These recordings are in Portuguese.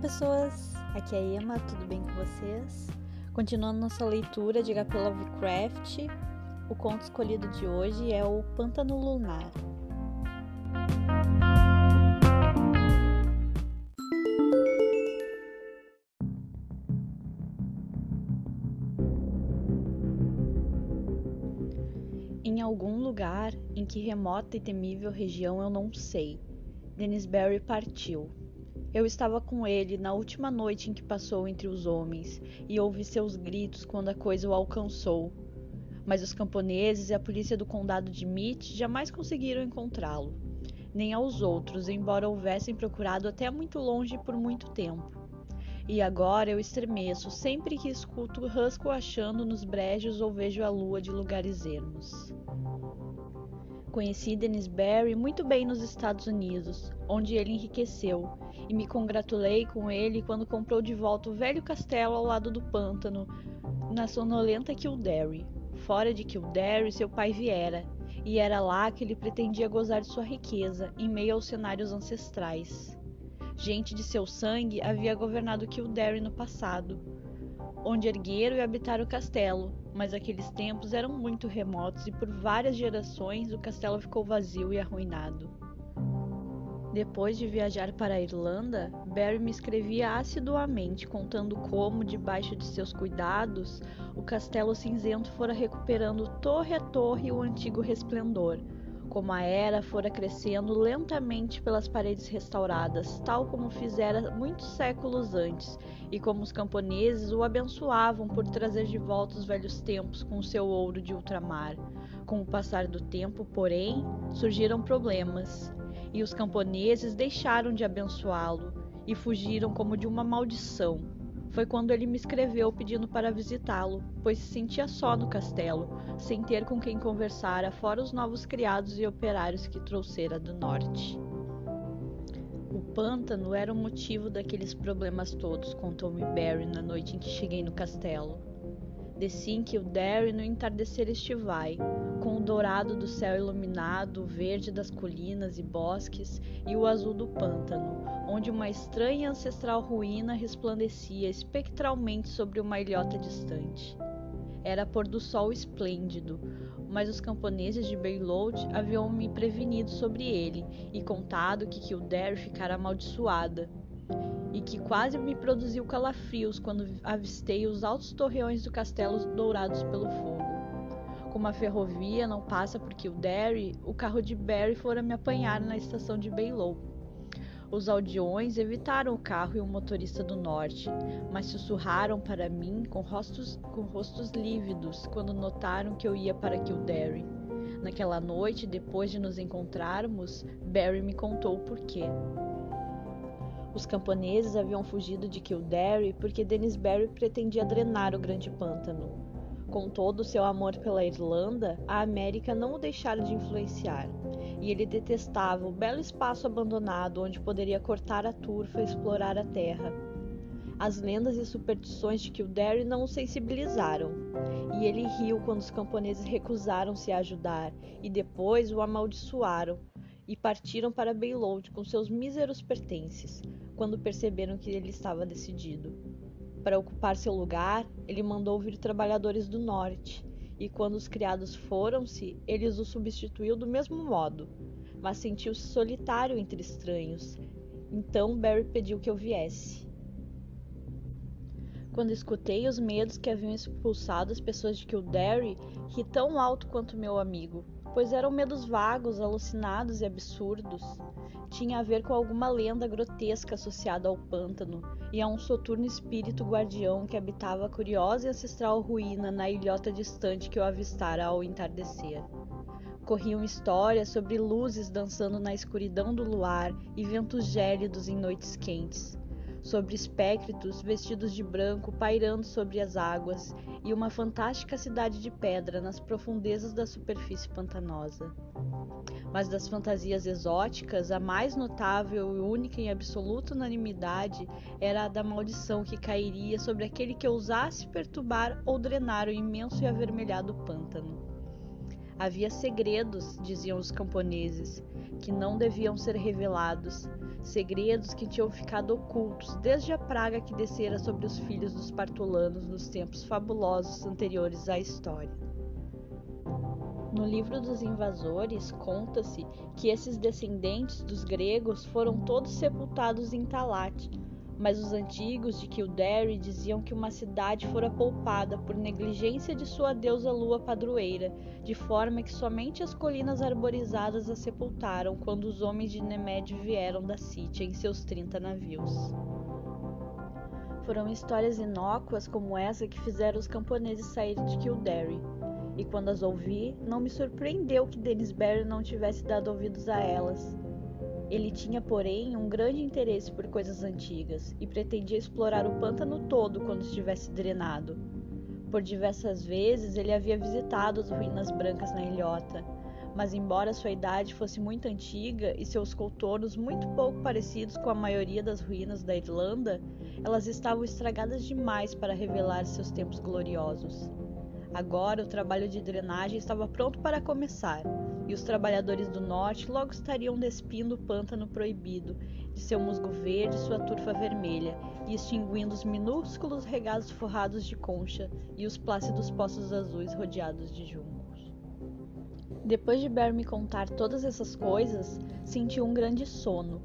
Pessoas, aqui é a Emma, tudo bem com vocês? Continuando nossa leitura de HP Lovecraft, o conto escolhido de hoje é o Pântano Lunar. Em algum lugar, em que remota e temível região eu não sei, Dennis Barry partiu eu estava com ele na última noite em que passou entre os homens e ouvi seus gritos quando a coisa o alcançou. Mas os camponeses e a polícia do condado de Meat jamais conseguiram encontrá-lo, nem aos outros, embora houvessem procurado até muito longe por muito tempo. E agora eu estremeço sempre que escuto Husco achando nos brejos ou vejo a lua de lugares ermos. Conheci Dennis Barry muito bem nos Estados Unidos, onde ele enriqueceu, e me congratulei com ele quando comprou de volta o velho castelo ao lado do pântano, na sonolenta Kildare. Fora de Kildare, seu pai viera, e era lá que ele pretendia gozar de sua riqueza, em meio aos cenários ancestrais. Gente de seu sangue havia governado Kildare no passado, onde ergueram e habitaram o castelo, mas aqueles tempos eram muito remotos e por várias gerações o castelo ficou vazio e arruinado. Depois de viajar para a Irlanda, Barry me escrevia assiduamente, contando como, debaixo de seus cuidados, o castelo cinzento fora recuperando torre a torre o antigo resplendor, como a era fora crescendo lentamente pelas paredes restauradas, tal como fizera muitos séculos antes, e como os camponeses o abençoavam por trazer de volta os velhos tempos com o seu ouro de ultramar. Com o passar do tempo, porém, surgiram problemas, e os camponeses deixaram de abençoá-lo e fugiram como de uma maldição foi quando ele me escreveu pedindo para visitá-lo, pois se sentia só no castelo, sem ter com quem conversar, fora os novos criados e operários que trouxera do norte. O pântano era o motivo daqueles problemas todos, contou-me Barry na noite em que cheguei no castelo. Desci em Kildare no entardecer estivai, com o dourado do céu iluminado, o verde das colinas e bosques e o azul do pântano, onde uma estranha e ancestral ruína resplandecia espectralmente sobre uma ilhota distante. Era pôr do sol esplêndido, mas os camponeses de Bailout haviam me prevenido sobre ele e contado que Kildare ficara amaldiçoada, e que quase me produziu calafrios quando avistei os altos torreões do castelo dourados pelo fogo. Como a ferrovia não passa por Kildare, o carro de Barry fora me apanhar na estação de Baylow. Os aldeões evitaram o carro e o motorista do norte, mas sussurraram para mim com rostos, com rostos lívidos quando notaram que eu ia para Kildare. Naquela noite, depois de nos encontrarmos, Barry me contou o porquê. Os camponeses haviam fugido de Kildare porque Dennis Barry pretendia drenar o grande pântano. Com todo o seu amor pela Irlanda, a América não o deixara de influenciar e ele detestava o belo espaço abandonado onde poderia cortar a turfa e explorar a terra. As lendas e superstições de Kildare não o sensibilizaram, e ele riu quando os camponeses recusaram-se a ajudar e depois o amaldiçoaram e partiram para Bailout com seus míseros pertences, quando perceberam que ele estava decidido. Para ocupar seu lugar, ele mandou vir trabalhadores do norte, e quando os criados foram-se, ele os substituiu do mesmo modo, mas sentiu-se solitário entre estranhos. Então Barry pediu que eu viesse. Quando escutei os medos que haviam expulsado as pessoas de Kildare, ri tão alto quanto meu amigo, pois eram medos vagos, alucinados e absurdos. Tinha a ver com alguma lenda grotesca associada ao pântano e a um soturno espírito guardião que habitava a curiosa e ancestral ruína na ilhota distante que eu avistara ao entardecer. Corriam histórias sobre luzes dançando na escuridão do luar e ventos gélidos em noites quentes sobre espectros vestidos de branco pairando sobre as águas e uma fantástica cidade de pedra nas profundezas da superfície pantanosa. Mas das fantasias exóticas, a mais notável e única em absoluta unanimidade era a da maldição que cairia sobre aquele que ousasse perturbar ou drenar o imenso e avermelhado pântano. Havia segredos, diziam os camponeses, que não deviam ser revelados, segredos que tinham ficado ocultos desde a praga que descera sobre os filhos dos partulanos nos tempos fabulosos anteriores à história. No livro dos invasores, conta-se que esses descendentes dos gregos foram todos sepultados em Talat, mas os antigos de Kildare diziam que uma cidade fora poupada por negligência de sua deusa lua padroeira, de forma que somente as colinas arborizadas a sepultaram quando os homens de Nemed vieram da Sítia em seus trinta navios. Foram histórias inócuas como essa que fizeram os camponeses saírem de Kildare. E quando as ouvi, não me surpreendeu que Barry não tivesse dado ouvidos a elas. Ele tinha, porém, um grande interesse por coisas antigas e pretendia explorar o pântano todo quando estivesse drenado. Por diversas vezes ele havia visitado as ruínas brancas na ilhota, mas embora sua idade fosse muito antiga e seus contornos muito pouco parecidos com a maioria das ruínas da Irlanda, elas estavam estragadas demais para revelar seus tempos gloriosos. Agora o trabalho de drenagem estava pronto para começar, e os trabalhadores do norte logo estariam despindo o pântano proibido de seu musgo verde e sua turfa vermelha, e extinguindo os minúsculos regados forrados de concha e os plácidos poços azuis rodeados de juncos. Depois de Bear me contar todas essas coisas, senti um grande sono,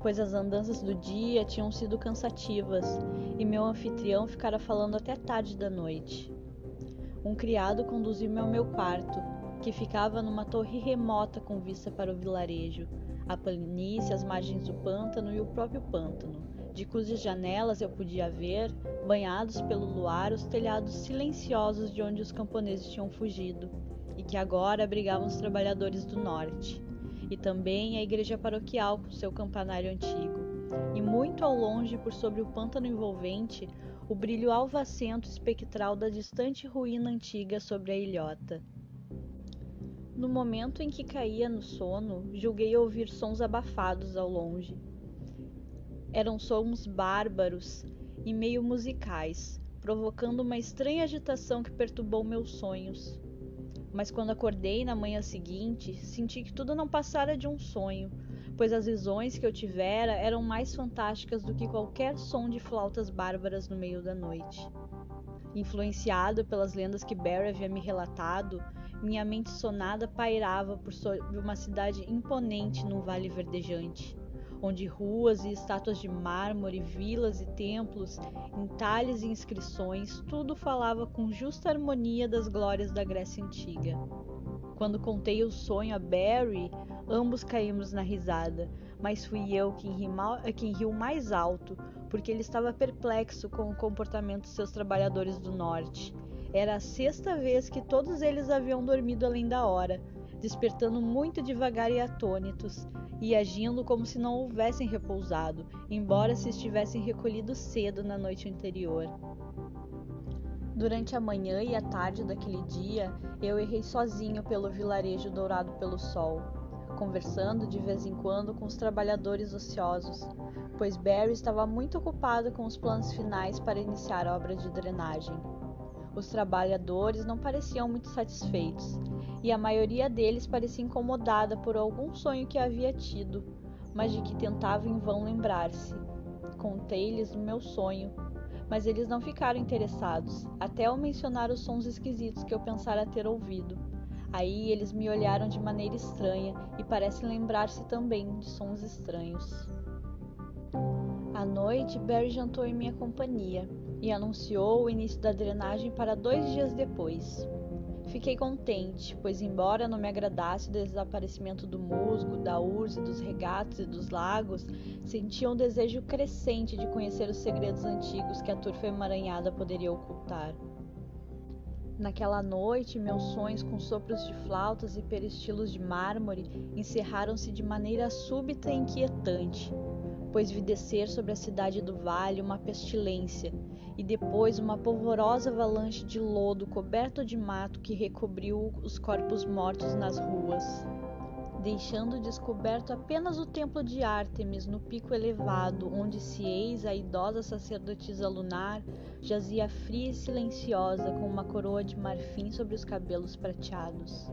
pois as andanças do dia tinham sido cansativas e meu anfitrião ficara falando até tarde da noite. Um criado conduziu-me ao meu quarto, que ficava numa torre remota com vista para o vilarejo, a planície, as margens do pântano e o próprio pântano, de cujas janelas eu podia ver, banhados pelo luar, os telhados silenciosos de onde os camponeses tinham fugido e que agora abrigavam os trabalhadores do norte, e também a igreja paroquial com seu campanário antigo. E muito ao longe, por sobre o pântano envolvente, o brilho alvacento espectral da distante ruína antiga sobre a ilhota. No momento em que caía no sono, julguei ouvir sons abafados ao longe. Eram sons bárbaros e meio musicais, provocando uma estranha agitação que perturbou meus sonhos. Mas quando acordei na manhã seguinte, senti que tudo não passara de um sonho, pois as visões que eu tivera eram mais fantásticas do que qualquer som de flautas bárbaras no meio da noite. Influenciado pelas lendas que Barry havia me relatado, minha mente sonada pairava por sobre uma cidade imponente num vale verdejante, onde ruas e estátuas de mármore, vilas e templos, entalhes e inscrições, tudo falava com justa harmonia das glórias da Grécia Antiga. Quando contei o sonho a Barry, ambos caímos na risada, mas fui eu quem, rima, quem riu mais alto, porque ele estava perplexo com o comportamento de seus trabalhadores do norte. Era a sexta vez que todos eles haviam dormido além da hora, despertando muito devagar e atônitos, e agindo como se não houvessem repousado, embora se estivessem recolhidos cedo na noite anterior. Durante a manhã e a tarde daquele dia, eu errei sozinho pelo vilarejo dourado pelo sol, conversando de vez em quando com os trabalhadores ociosos, pois Barry estava muito ocupado com os planos finais para iniciar a obra de drenagem. Os trabalhadores não pareciam muito satisfeitos, e a maioria deles parecia incomodada por algum sonho que havia tido, mas de que tentava em vão lembrar-se. Contei-lhes o meu sonho mas eles não ficaram interessados, até ao mencionar os sons esquisitos que eu pensara ter ouvido. Aí eles me olharam de maneira estranha e parecem lembrar-se também de sons estranhos. À noite, Barry jantou em minha companhia e anunciou o início da drenagem para dois dias depois. Fiquei contente, pois, embora não me agradasse o desaparecimento do musgo, da urze, dos regatos e dos lagos, sentia um desejo crescente de conhecer os segredos antigos que a turfa emaranhada poderia ocultar. Naquela noite, meus sonhos com sopros de flautas e peristilos de mármore encerraram-se de maneira súbita e inquietante pois vi descer sobre a cidade do vale uma pestilência, e depois uma polvorosa avalanche de lodo coberto de mato que recobriu os corpos mortos nas ruas, deixando descoberto apenas o templo de Ártemis no pico elevado, onde se eis a idosa sacerdotisa lunar jazia fria e silenciosa com uma coroa de marfim sobre os cabelos prateados.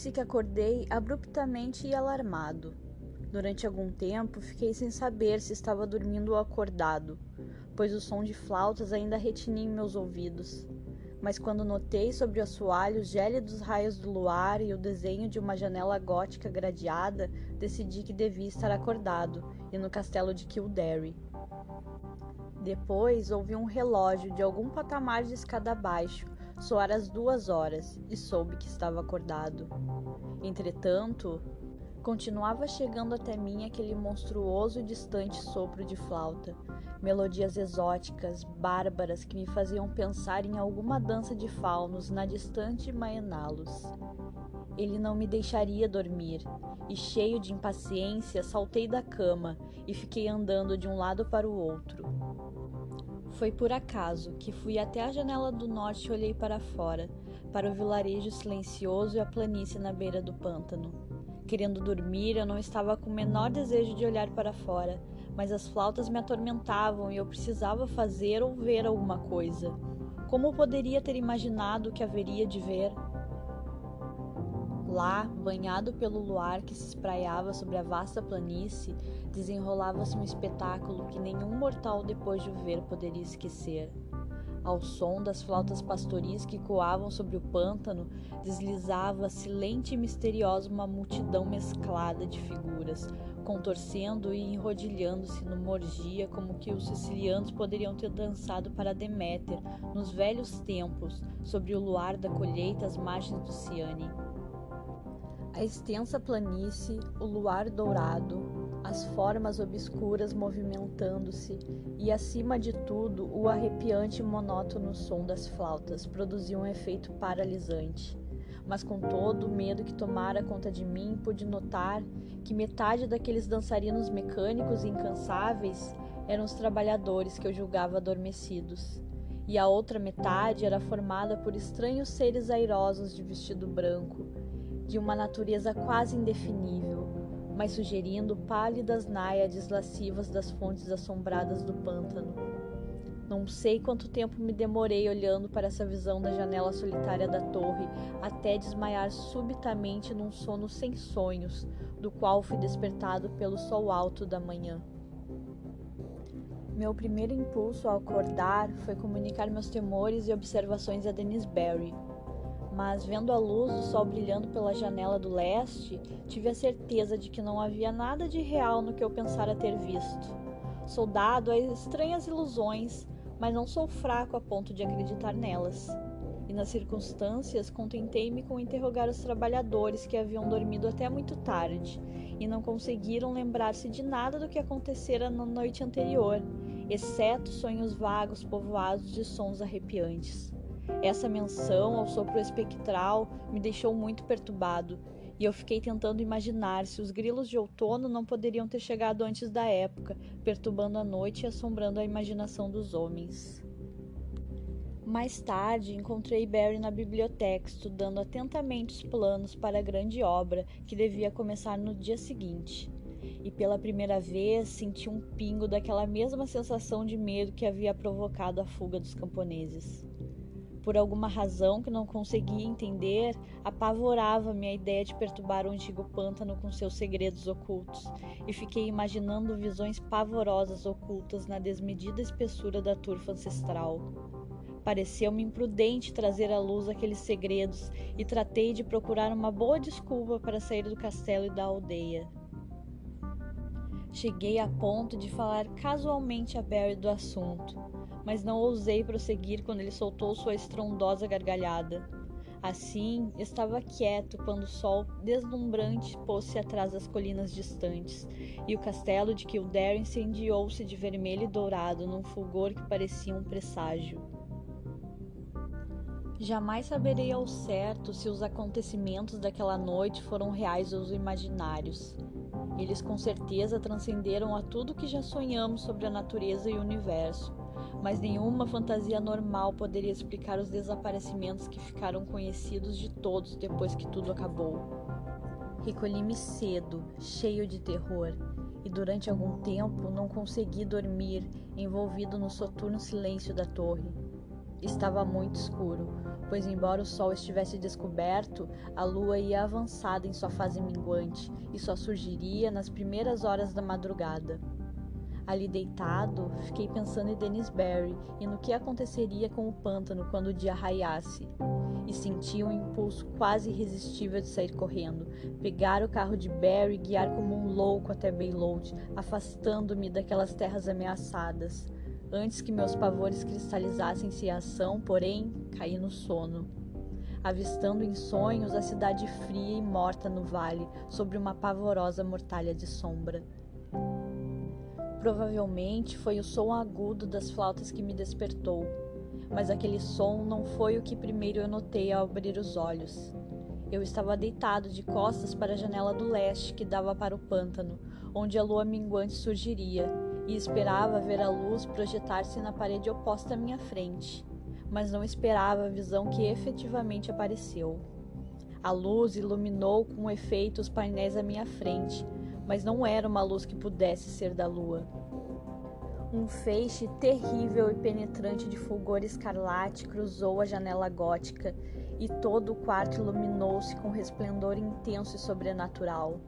Disse que acordei abruptamente e alarmado. Durante algum tempo fiquei sem saber se estava dormindo ou acordado, pois o som de flautas ainda retinha em meus ouvidos. Mas quando notei sobre o assoalho os gélidos raios do luar e o desenho de uma janela gótica gradeada, decidi que devia estar acordado e no castelo de Kildare. Depois ouvi um relógio de algum patamar de escada abaixo soar as duas horas e soube que estava acordado. Entretanto, continuava chegando até mim aquele monstruoso e distante sopro de flauta, melodias exóticas, bárbaras que me faziam pensar em alguma dança de faunos na distante Maenalos. Ele não me deixaria dormir, e cheio de impaciência, saltei da cama e fiquei andando de um lado para o outro. Foi por acaso que fui até a janela do norte e olhei para fora, para o vilarejo silencioso e a planície na beira do pântano. Querendo dormir, eu não estava com o menor desejo de olhar para fora, mas as flautas me atormentavam e eu precisava fazer ou ver alguma coisa. Como poderia ter imaginado que haveria de ver? Lá, banhado pelo luar que se espraiava sobre a vasta planície, desenrolava-se um espetáculo que nenhum mortal depois de o ver poderia esquecer. Ao som das flautas pastoris que coavam sobre o pântano, deslizava-se lente e misteriosa uma multidão mesclada de figuras, contorcendo e enrodilhando-se numa orgia como que os sicilianos poderiam ter dançado para Deméter nos velhos tempos, sobre o luar da colheita às margens do Ciane. A extensa planície, o luar dourado, as formas obscuras movimentando-se e, acima de tudo, o arrepiante e monótono som das flautas produziam um efeito paralisante. Mas com todo o medo que tomara conta de mim, pude notar que metade daqueles dançarinos mecânicos e incansáveis eram os trabalhadores que eu julgava adormecidos, e a outra metade era formada por estranhos seres airosos de vestido branco, de uma natureza quase indefinível, mas sugerindo pálidas náiades lascivas das fontes assombradas do pântano. Não sei quanto tempo me demorei olhando para essa visão da janela solitária da torre, até desmaiar subitamente num sono sem sonhos, do qual fui despertado pelo sol alto da manhã. Meu primeiro impulso ao acordar foi comunicar meus temores e observações a Dennis Barry, mas vendo a luz do sol brilhando pela janela do leste, tive a certeza de que não havia nada de real no que eu pensara ter visto. Sou dado a estranhas ilusões, mas não sou fraco a ponto de acreditar nelas. E nas circunstâncias, contentei-me com interrogar os trabalhadores que haviam dormido até muito tarde e não conseguiram lembrar-se de nada do que acontecera na noite anterior, exceto sonhos vagos povoados de sons arrepiantes. Essa menção ao sopro espectral me deixou muito perturbado, e eu fiquei tentando imaginar se os grilos de outono não poderiam ter chegado antes da época, perturbando a noite e assombrando a imaginação dos homens. Mais tarde, encontrei Barry na biblioteca, estudando atentamente os planos para a grande obra que devia começar no dia seguinte. E pela primeira vez senti um pingo daquela mesma sensação de medo que havia provocado a fuga dos camponeses. Por alguma razão que não conseguia entender, apavorava-me a ideia de perturbar o antigo pântano com seus segredos ocultos, e fiquei imaginando visões pavorosas ocultas na desmedida espessura da turfa ancestral. Pareceu-me imprudente trazer à luz aqueles segredos e tratei de procurar uma boa desculpa para sair do castelo e da aldeia. Cheguei a ponto de falar casualmente a Barry do assunto, mas não ousei prosseguir quando ele soltou sua estrondosa gargalhada. Assim, estava quieto quando o sol deslumbrante pôs-se atrás das colinas distantes, e o castelo de Kildare incendiou-se de vermelho e dourado num fulgor que parecia um presságio. Jamais saberei ao certo se os acontecimentos daquela noite foram reais ou imaginários. Eles com certeza transcenderam a tudo que já sonhamos sobre a natureza e o universo, mas nenhuma fantasia normal poderia explicar os desaparecimentos que ficaram conhecidos de todos depois que tudo acabou. Recolhi-me cedo, cheio de terror, e durante algum tempo não consegui dormir, envolvido no soturno silêncio da torre. Estava muito escuro, pois, embora o sol estivesse descoberto, a lua ia avançada em sua fase minguante e só surgiria nas primeiras horas da madrugada. Ali deitado, fiquei pensando em Dennis Barry e no que aconteceria com o pântano quando o dia raiasse. E senti um impulso quase irresistível de sair correndo, pegar o carro de Barry e guiar como um louco até Bayload, afastando-me daquelas terras ameaçadas. Antes que meus pavores cristalizassem-se em ação, porém, caí no sono. Avistando em sonhos a cidade fria e morta no vale, sobre uma pavorosa mortalha de sombra. Provavelmente foi o som agudo das flautas que me despertou, mas aquele som não foi o que primeiro eu notei ao abrir os olhos. Eu estava deitado de costas para a janela do leste que dava para o pântano, onde a lua minguante surgiria, e esperava ver a luz projetar-se na parede oposta à minha frente, mas não esperava a visão que efetivamente apareceu. A luz iluminou com efeito os painéis à minha frente, mas não era uma luz que pudesse ser da lua. Um feixe terrível e penetrante de fulgor escarlate cruzou a janela gótica e todo o quarto iluminou-se com resplendor intenso e sobrenatural.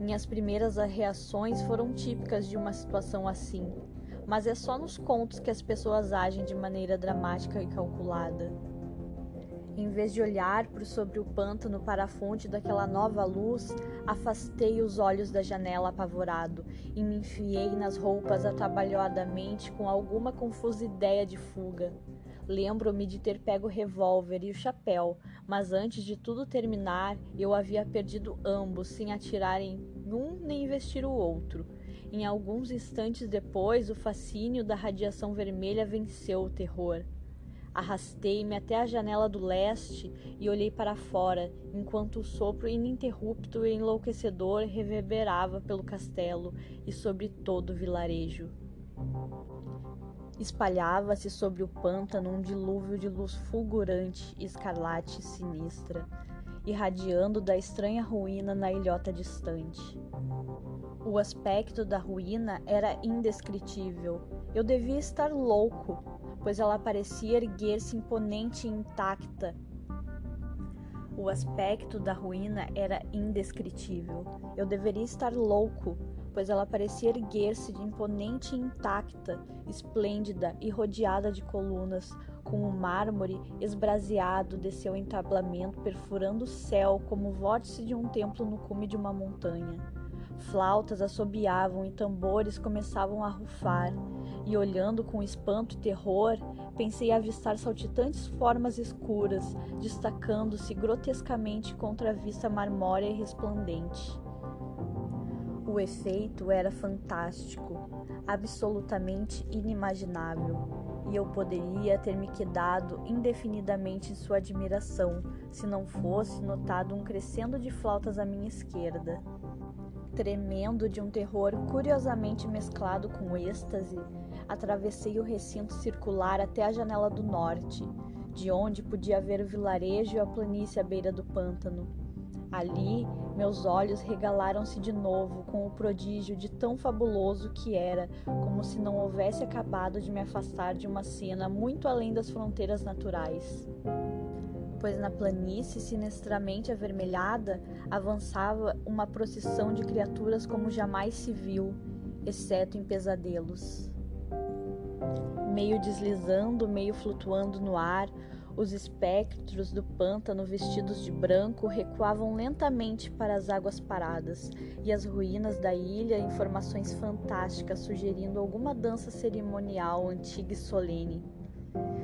Minhas primeiras reações foram típicas de uma situação assim, mas é só nos contos que as pessoas agem de maneira dramática e calculada. Em vez de olhar por sobre o pântano para a fonte daquela nova luz, afastei os olhos da janela apavorado e me enfiei nas roupas atabalhoadamente com alguma confusa ideia de fuga. Lembro-me de ter pego o revólver e o chapéu, mas antes de tudo terminar, eu havia perdido ambos sem atirar em um nem investir o outro. Em alguns instantes depois, o fascínio da radiação vermelha venceu o terror. Arrastei-me até a janela do leste e olhei para fora, enquanto o sopro ininterrupto e enlouquecedor reverberava pelo castelo e sobre todo o vilarejo. Espalhava-se sobre o pântano um dilúvio de luz fulgurante, escarlate e sinistra, irradiando da estranha ruína na ilhota distante. O aspecto da ruína era indescritível. Eu devia estar louco, pois ela parecia erguer-se imponente e intacta. O aspecto da ruína era indescritível. Eu deveria estar louco, pois ela parecia erguer-se de imponente e intacta, esplêndida e rodeada de colunas, com o mármore esbraseado de seu entablamento perfurando o céu como o vórtice de um templo no cume de uma montanha. Flautas assobiavam e tambores começavam a rufar, e olhando com espanto e terror, pensei avistar saltitantes formas escuras, destacando-se grotescamente contra a vista marmórea e resplandente. O efeito era fantástico, absolutamente inimaginável, e eu poderia ter me quedado indefinidamente em sua admiração se não fosse notado um crescendo de flautas à minha esquerda. Tremendo de um terror curiosamente mesclado com êxtase, atravessei o recinto circular até a janela do norte, de onde podia ver o vilarejo e a planície à beira do pântano. Ali, meus olhos regalaram-se de novo com o prodígio de tão fabuloso que era, como se não houvesse acabado de me afastar de uma cena muito além das fronteiras naturais pois na planície sinistramente avermelhada avançava uma procissão de criaturas como jamais se viu, exceto em pesadelos. Meio deslizando, meio flutuando no ar, os espectros do pântano vestidos de branco recuavam lentamente para as águas paradas e as ruínas da ilha em formações fantásticas sugerindo alguma dança cerimonial antiga e solene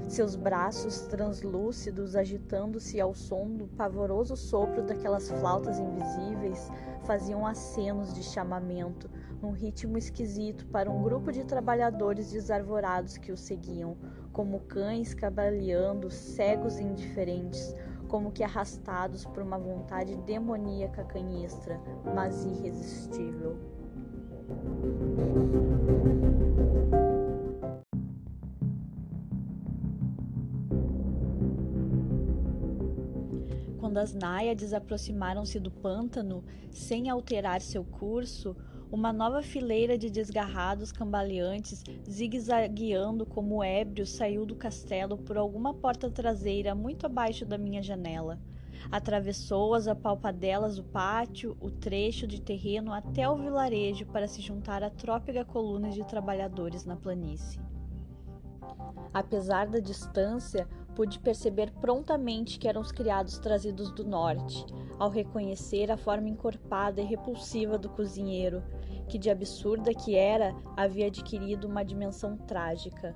seus braços translúcidos agitando-se ao som do pavoroso sopro daquelas flautas invisíveis faziam acenos de chamamento, num ritmo esquisito para um grupo de trabalhadores desarvorados que o seguiam, como cães cabaleando, cegos e indiferentes, como que arrastados por uma vontade demoníaca canhestra, mas irresistível. Quando as náiades aproximaram-se do pântano, sem alterar seu curso, uma nova fileira de desgarrados cambaleantes, zigue-zagueando como ébrios, saiu do castelo por alguma porta traseira muito abaixo da minha janela. Atravessou as apalpadelas do pátio, o trecho de terreno até o vilarejo para se juntar à trópica coluna de trabalhadores na planície. Apesar da distância, pude perceber prontamente que eram os criados trazidos do norte, ao reconhecer a forma encorpada e repulsiva do cozinheiro, que de absurda que era, havia adquirido uma dimensão trágica.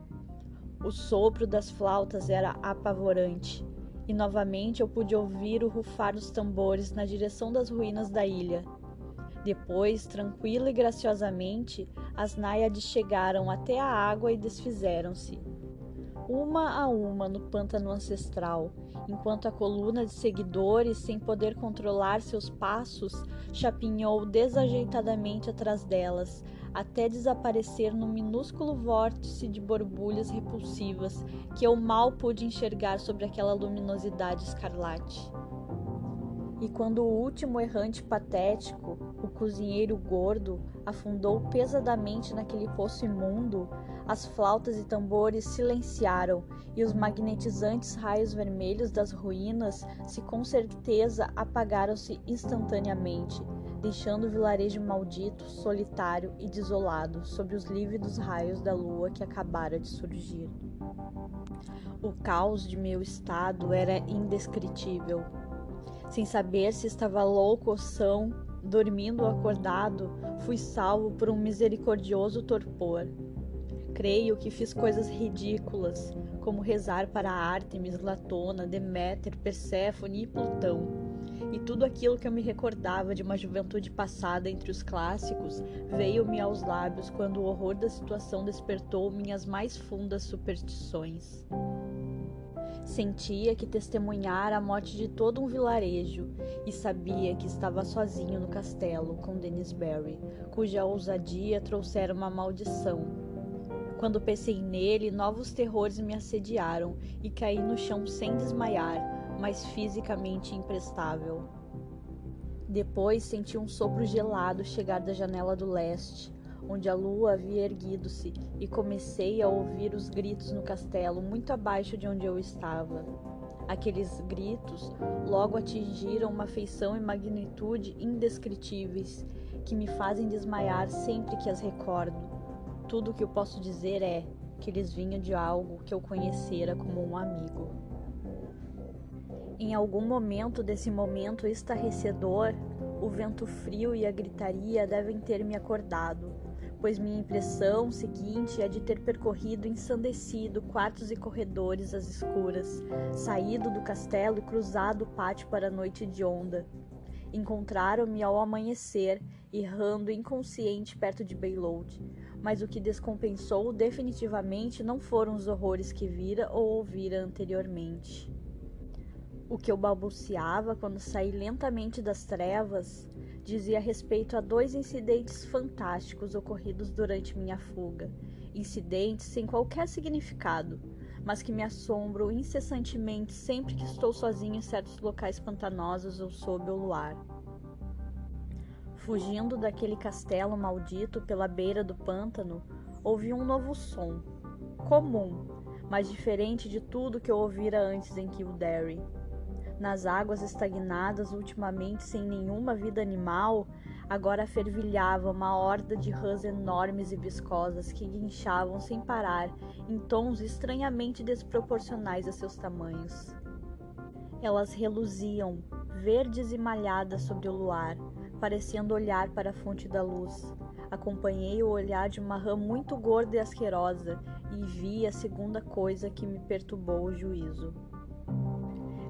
O sopro das flautas era apavorante, e novamente eu pude ouvir o rufar dos tambores na direção das ruínas da ilha. Depois, tranquila e graciosamente, as náiades chegaram até a água e desfizeram-se uma a uma no pântano ancestral, enquanto a coluna de seguidores, sem poder controlar seus passos, chapinhou desajeitadamente atrás delas, até desaparecer num minúsculo vórtice de borbulhas repulsivas que eu mal pude enxergar sobre aquela luminosidade escarlate. E quando o último errante patético, o cozinheiro gordo, afundou pesadamente naquele poço imundo, as flautas e tambores silenciaram e os magnetizantes raios vermelhos das ruínas se com certeza apagaram-se instantaneamente, deixando o vilarejo maldito, solitário e desolado sob os lívidos raios da lua que acabara de surgir. O caos de meu estado era indescritível sem saber se estava louco ou são, dormindo ou acordado, fui salvo por um misericordioso torpor. Creio que fiz coisas ridículas, como rezar para Ártemis, Latona, Deméter, Perséfone e Plutão. E tudo aquilo que eu me recordava de uma juventude passada entre os clássicos veio-me aos lábios quando o horror da situação despertou minhas mais fundas superstições. Sentia que testemunhara a morte de todo um vilarejo e sabia que estava sozinho no castelo com Barry, cuja ousadia trouxera uma maldição. Quando pensei nele, novos terrores me assediaram e caí no chão sem desmaiar, mas fisicamente imprestável. Depois senti um sopro gelado chegar da janela do leste onde a lua havia erguido-se, e comecei a ouvir os gritos no castelo, muito abaixo de onde eu estava. Aqueles gritos logo atingiram uma feição e magnitude indescritíveis que me fazem desmaiar sempre que as recordo. Tudo o que eu posso dizer é que eles vinham de algo que eu conhecera como um amigo. Em algum momento desse momento estarrecedor, o vento frio e a gritaria devem ter me acordado pois minha impressão seguinte é de ter percorrido ensandecido quartos e corredores às escuras, saído do castelo e cruzado o pátio para a noite de onda. Encontraram-me ao amanhecer, errando inconsciente perto de Beyload, mas o que descompensou definitivamente não foram os horrores que vira ou ouvira anteriormente. O que eu balbuciava quando saí lentamente das trevas dizia respeito a dois incidentes fantásticos ocorridos durante minha fuga, incidentes sem qualquer significado, mas que me assombram incessantemente sempre que estou sozinho em certos locais pantanosos ou sob o luar. Fugindo daquele castelo maldito pela beira do pântano, ouvi um novo som, comum, mas diferente de tudo que eu ouvira antes em Kildare nas águas estagnadas ultimamente sem nenhuma vida animal, agora fervilhava uma horda de rãs enormes e viscosas que guinchavam sem parar em tons estranhamente desproporcionais a seus tamanhos. Elas reluziam, verdes e malhadas sobre o luar, parecendo olhar para a fonte da luz. Acompanhei o olhar de uma rã muito gorda e asquerosa e vi a segunda coisa que me perturbou o juízo.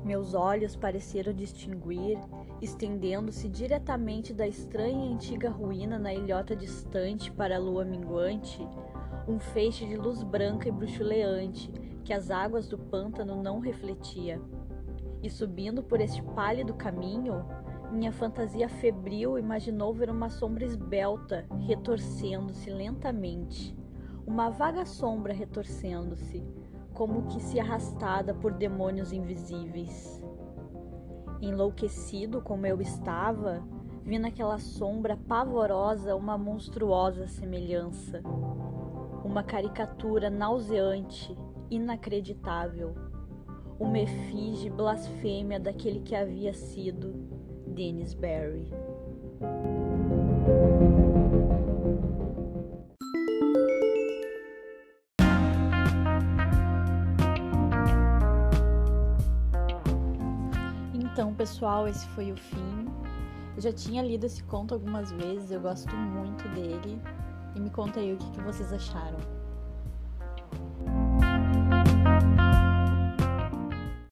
Meus olhos pareceram distinguir, estendendo-se diretamente da estranha e antiga ruína na ilhota distante para a lua minguante, um feixe de luz branca e bruxuleante que as águas do pântano não refletia. E subindo por este pálido caminho, minha fantasia febril imaginou ver uma sombra esbelta retorcendo-se lentamente, uma vaga sombra retorcendo-se como que se arrastada por demônios invisíveis. Enlouquecido como eu estava, vi naquela sombra pavorosa uma monstruosa semelhança, uma caricatura nauseante, inacreditável, uma efígie blasfêmia daquele que havia sido Dennis Barry. Então, pessoal, esse foi o fim. Eu já tinha lido esse conto algumas vezes, eu gosto muito dele. E me conta aí o que, que vocês acharam.